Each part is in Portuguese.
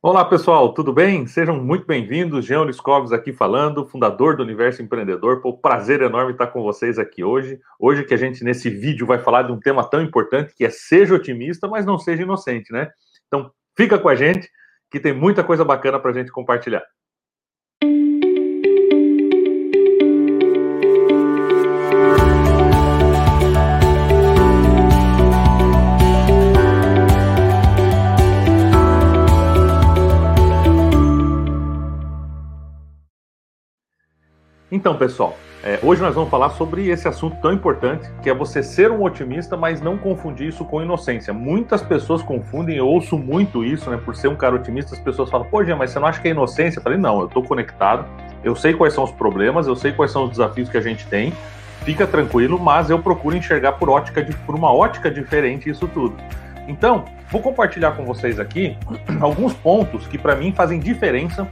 Olá pessoal, tudo bem? Sejam muito bem-vindos. Jean Liscoves aqui falando, fundador do Universo Empreendedor. Pô, prazer enorme estar com vocês aqui hoje. Hoje que a gente nesse vídeo vai falar de um tema tão importante que é seja otimista, mas não seja inocente, né? Então fica com a gente que tem muita coisa bacana para a gente compartilhar. Então, pessoal, é, hoje nós vamos falar sobre esse assunto tão importante, que é você ser um otimista, mas não confundir isso com inocência. Muitas pessoas confundem, eu ouço muito isso, né? Por ser um cara otimista, as pessoas falam, pô, Jean, mas você não acha que é inocência? Eu falei, não, eu estou conectado, eu sei quais são os problemas, eu sei quais são os desafios que a gente tem, fica tranquilo, mas eu procuro enxergar por, ótica de, por uma ótica diferente isso tudo. Então, vou compartilhar com vocês aqui alguns pontos que para mim fazem diferença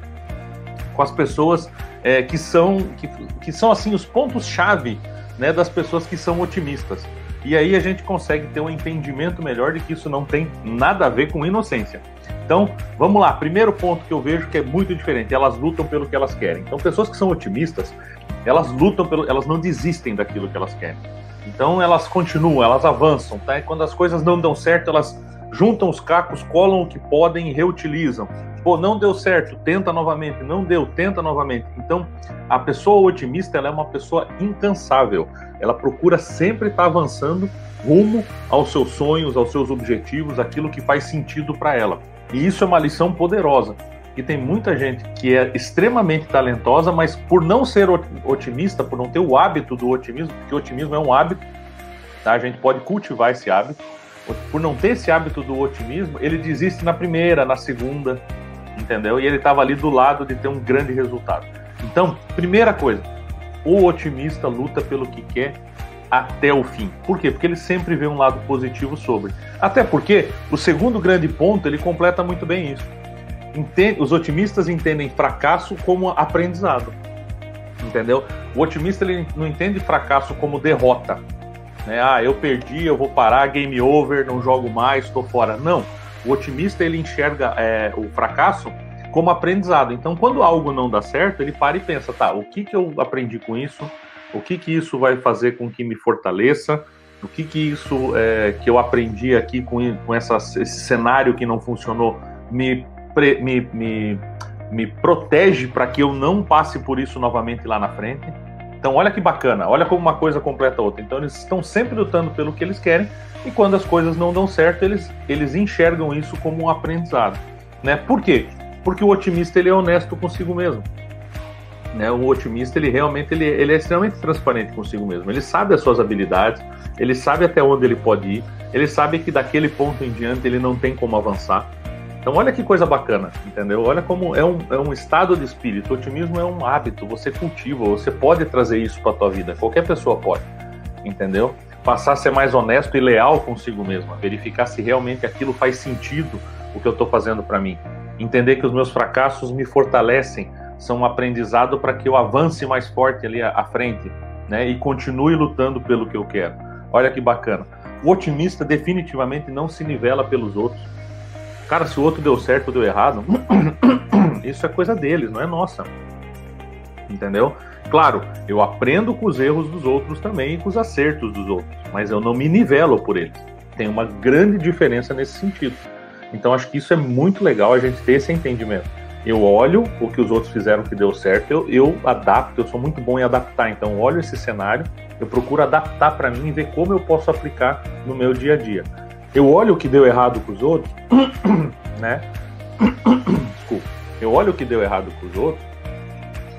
com as pessoas é, que são que, que são assim os pontos chave né, das pessoas que são otimistas. E aí a gente consegue ter um entendimento melhor de que isso não tem nada a ver com inocência. Então, vamos lá. Primeiro ponto que eu vejo que é muito diferente, elas lutam pelo que elas querem. Então, pessoas que são otimistas, elas lutam pelo, elas não desistem daquilo que elas querem. Então, elas continuam, elas avançam, tá? E quando as coisas não dão certo, elas juntam os cacos, colam o que podem e reutilizam. Pô, não deu certo, tenta novamente, não deu, tenta novamente. Então, a pessoa otimista ela é uma pessoa incansável. Ela procura sempre estar avançando rumo aos seus sonhos, aos seus objetivos, aquilo que faz sentido para ela. E isso é uma lição poderosa. E tem muita gente que é extremamente talentosa, mas por não ser otimista, por não ter o hábito do otimismo, porque otimismo é um hábito, tá? a gente pode cultivar esse hábito. Por não ter esse hábito do otimismo, ele desiste na primeira, na segunda, entendeu? E ele estava ali do lado de ter um grande resultado. Então, primeira coisa, o otimista luta pelo que quer até o fim. Por quê? Porque ele sempre vê um lado positivo sobre. Até porque o segundo grande ponto ele completa muito bem isso. Entende, os otimistas entendem fracasso como aprendizado. Entendeu? O otimista ele não entende fracasso como derrota. Né? Ah, eu perdi, eu vou parar, game over, não jogo mais, estou fora. Não. O otimista ele enxerga é, o fracasso como aprendizado. Então, quando algo não dá certo, ele para e pensa, tá, o que, que eu aprendi com isso? O que, que isso vai fazer com que me fortaleça? O que, que isso é, que eu aprendi aqui com, com essa, esse cenário que não funcionou me, me, me, me protege para que eu não passe por isso novamente lá na frente? Então, olha que bacana, olha como uma coisa completa a outra. Então, eles estão sempre lutando pelo que eles querem, e quando as coisas não dão certo, eles, eles enxergam isso como um aprendizado. Né? Por quê? Porque o otimista ele é honesto consigo mesmo. Né? O otimista ele realmente ele, ele é extremamente transparente consigo mesmo. Ele sabe as suas habilidades, ele sabe até onde ele pode ir, ele sabe que daquele ponto em diante ele não tem como avançar. Então olha que coisa bacana, entendeu? Olha como é um, é um estado de espírito. O otimismo é um hábito, você cultiva, você pode trazer isso para a tua vida. Qualquer pessoa pode, entendeu? Passar a ser mais honesto e leal consigo mesmo, verificar se realmente aquilo faz sentido o que eu estou fazendo para mim. Entender que os meus fracassos me fortalecem, são um aprendizado para que eu avance mais forte ali à frente, né? E continue lutando pelo que eu quero. Olha que bacana. O otimista definitivamente não se nivela pelos outros Cara, se o outro deu certo ou deu errado, isso é coisa deles, não é nossa. Entendeu? Claro, eu aprendo com os erros dos outros também e com os acertos dos outros, mas eu não me nivelo por eles. Tem uma grande diferença nesse sentido. Então acho que isso é muito legal a gente ter esse entendimento. Eu olho o que os outros fizeram que deu certo, eu, eu adapto, eu sou muito bom em adaptar. Então olho esse cenário, eu procuro adaptar para mim e ver como eu posso aplicar no meu dia a dia eu olho o que deu errado com os outros, né? Desculpa. Eu olho o que deu errado com os outros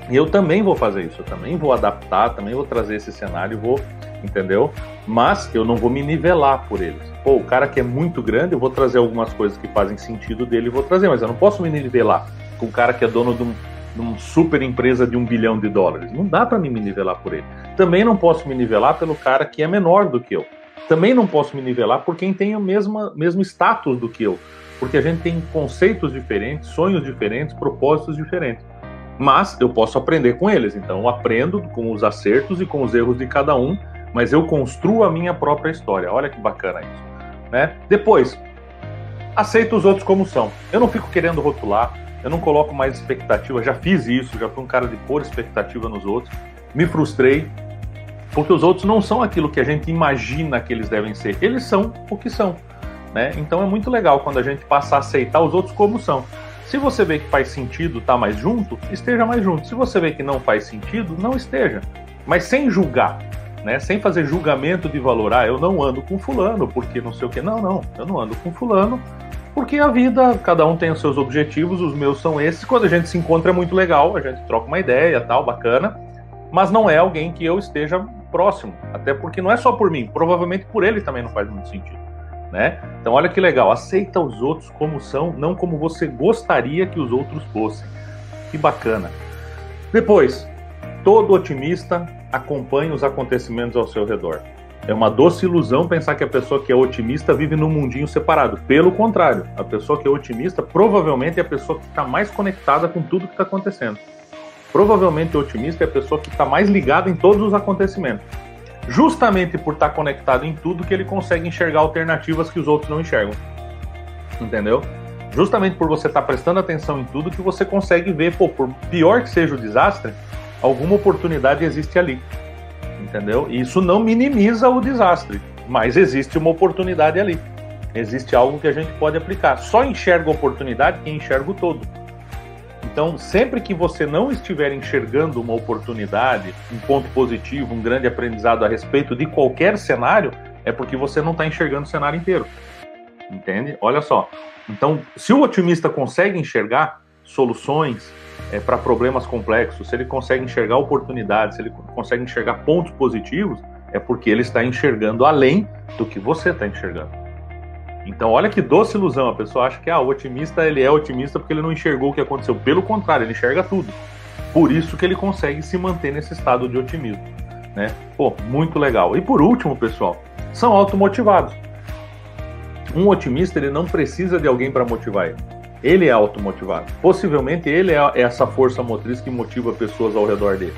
e eu também vou fazer isso. Eu também vou adaptar, também vou trazer esse cenário, vou, entendeu? Mas eu não vou me nivelar por eles. Pô, o cara que é muito grande, eu vou trazer algumas coisas que fazem sentido dele, vou trazer, mas eu não posso me nivelar com o cara que é dono de um, de uma super empresa de um bilhão de dólares. Não dá para me nivelar por ele. Também não posso me nivelar pelo cara que é menor do que eu. Também não posso me nivelar por quem tem o mesmo, mesmo status do que eu, porque a gente tem conceitos diferentes, sonhos diferentes, propósitos diferentes. Mas eu posso aprender com eles, então eu aprendo com os acertos e com os erros de cada um, mas eu construo a minha própria história. Olha que bacana isso. Né? Depois, aceita os outros como são. Eu não fico querendo rotular, eu não coloco mais expectativa, já fiz isso, já fui um cara de pôr expectativa nos outros, me frustrei, porque os outros não são aquilo que a gente imagina que eles devem ser, eles são o que são. Né? Então é muito legal quando a gente passa a aceitar os outros como são. Se você vê que faz sentido estar tá mais junto, esteja mais junto. Se você vê que não faz sentido, não esteja. Mas sem julgar, né? Sem fazer julgamento de valor. Ah, eu não ando com fulano porque não sei o que. Não, não. Eu não ando com fulano porque a vida, cada um tem os seus objetivos, os meus são esses. Quando a gente se encontra é muito legal, a gente troca uma ideia, tal, bacana. Mas não é alguém que eu esteja próximo. Até porque não é só por mim, provavelmente por ele também não faz muito sentido né? Então olha que legal, aceita os outros como são, não como você gostaria que os outros fossem. Que bacana. Depois, todo otimista acompanha os acontecimentos ao seu redor. É uma doce ilusão pensar que a pessoa que é otimista vive num mundinho separado. Pelo contrário, a pessoa que é otimista provavelmente é a pessoa que está mais conectada com tudo que está acontecendo. Provavelmente o otimista é a pessoa que está mais ligada em todos os acontecimentos justamente por estar conectado em tudo que ele consegue enxergar alternativas que os outros não enxergam. Entendeu? Justamente por você estar prestando atenção em tudo que você consegue ver, pô, por pior que seja o desastre, alguma oportunidade existe ali. Entendeu? E isso não minimiza o desastre, mas existe uma oportunidade ali. Existe algo que a gente pode aplicar. Só enxerga oportunidade quem enxerga o todo. Então, sempre que você não estiver enxergando uma oportunidade, um ponto positivo, um grande aprendizado a respeito de qualquer cenário, é porque você não está enxergando o cenário inteiro. Entende? Olha só. Então, se o otimista consegue enxergar soluções é, para problemas complexos, se ele consegue enxergar oportunidades, se ele consegue enxergar pontos positivos, é porque ele está enxergando além do que você está enxergando. Então, olha que doce ilusão. A pessoa acha que ah, o otimista ele é otimista porque ele não enxergou o que aconteceu. Pelo contrário, ele enxerga tudo. Por isso que ele consegue se manter nesse estado de otimismo. Né? Pô, muito legal. E por último, pessoal, são automotivados. Um otimista ele não precisa de alguém para motivar ele. Ele é automotivado. Possivelmente ele é essa força motriz que motiva pessoas ao redor dele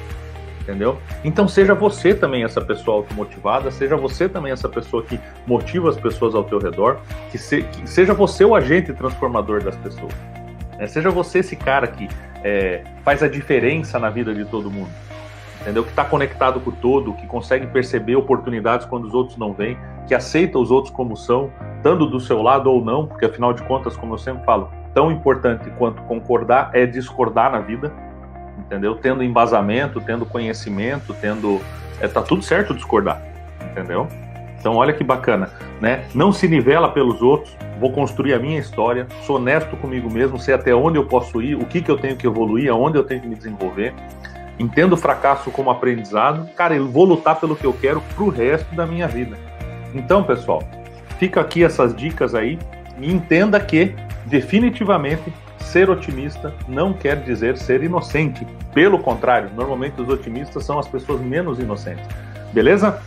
entendeu? Então seja você também essa pessoa automotivada, seja você também essa pessoa que motiva as pessoas ao teu redor, que, se, que seja você o agente transformador das pessoas. Né? Seja você esse cara que é, faz a diferença na vida de todo mundo, entendeu? Que está conectado com todo, que consegue perceber oportunidades quando os outros não vêm, que aceita os outros como são, estando do seu lado ou não, porque afinal de contas, como eu sempre falo, tão importante quanto concordar é discordar na vida entendeu? Tendo embasamento, tendo conhecimento, tendo. É, tá tudo certo discordar, entendeu? Então, olha que bacana, né? Não se nivela pelos outros, vou construir a minha história, sou honesto comigo mesmo, sei até onde eu posso ir, o que, que eu tenho que evoluir, aonde eu tenho que me desenvolver. Entendo o fracasso como aprendizado, cara, eu vou lutar pelo que eu quero pro resto da minha vida. Então, pessoal, fica aqui essas dicas aí e entenda que, definitivamente, ser otimista não quer dizer ser inocente. Pelo contrário, normalmente os otimistas são as pessoas menos inocentes. Beleza?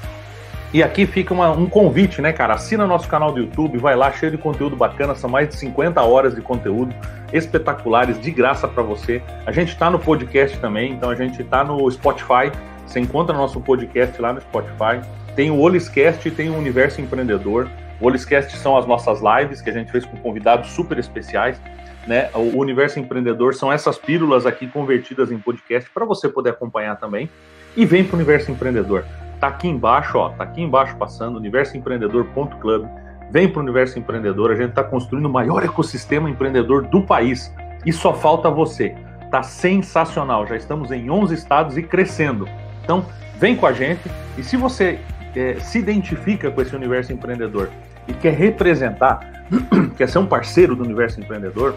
E aqui fica uma, um convite, né, cara? Assina nosso canal do YouTube, vai lá, cheio de conteúdo bacana, são mais de 50 horas de conteúdo espetaculares, de graça para você. A gente está no podcast também, então a gente está no Spotify. Você encontra nosso podcast lá no Spotify. Tem o Oliscast e tem o Universo Empreendedor. O Oliscast são as nossas lives que a gente fez com convidados super especiais né? O Universo Empreendedor são essas pílulas aqui convertidas em podcast para você poder acompanhar também. E vem para o Universo Empreendedor. Tá aqui embaixo, ó, tá aqui embaixo passando universoempreendedor.club. Vem para o Universo Empreendedor, a gente está construindo o maior ecossistema empreendedor do país. E só falta você. Tá sensacional, já estamos em 11 estados e crescendo. Então, vem com a gente. E se você é, se identifica com esse universo empreendedor e quer representar, quer ser um parceiro do universo empreendedor,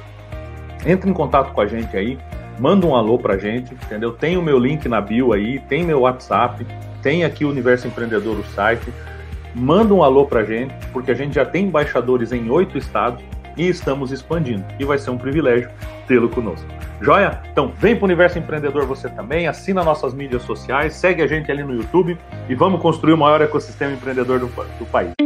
entre em contato com a gente aí, manda um alô pra gente, entendeu? Tem o meu link na bio aí, tem meu WhatsApp, tem aqui o Universo Empreendedor, o site. Manda um alô pra gente, porque a gente já tem embaixadores em oito estados e estamos expandindo. E vai ser um privilégio tê-lo conosco. Joia? Então vem para o Universo Empreendedor você também, assina nossas mídias sociais, segue a gente ali no YouTube e vamos construir o maior ecossistema empreendedor do, do país.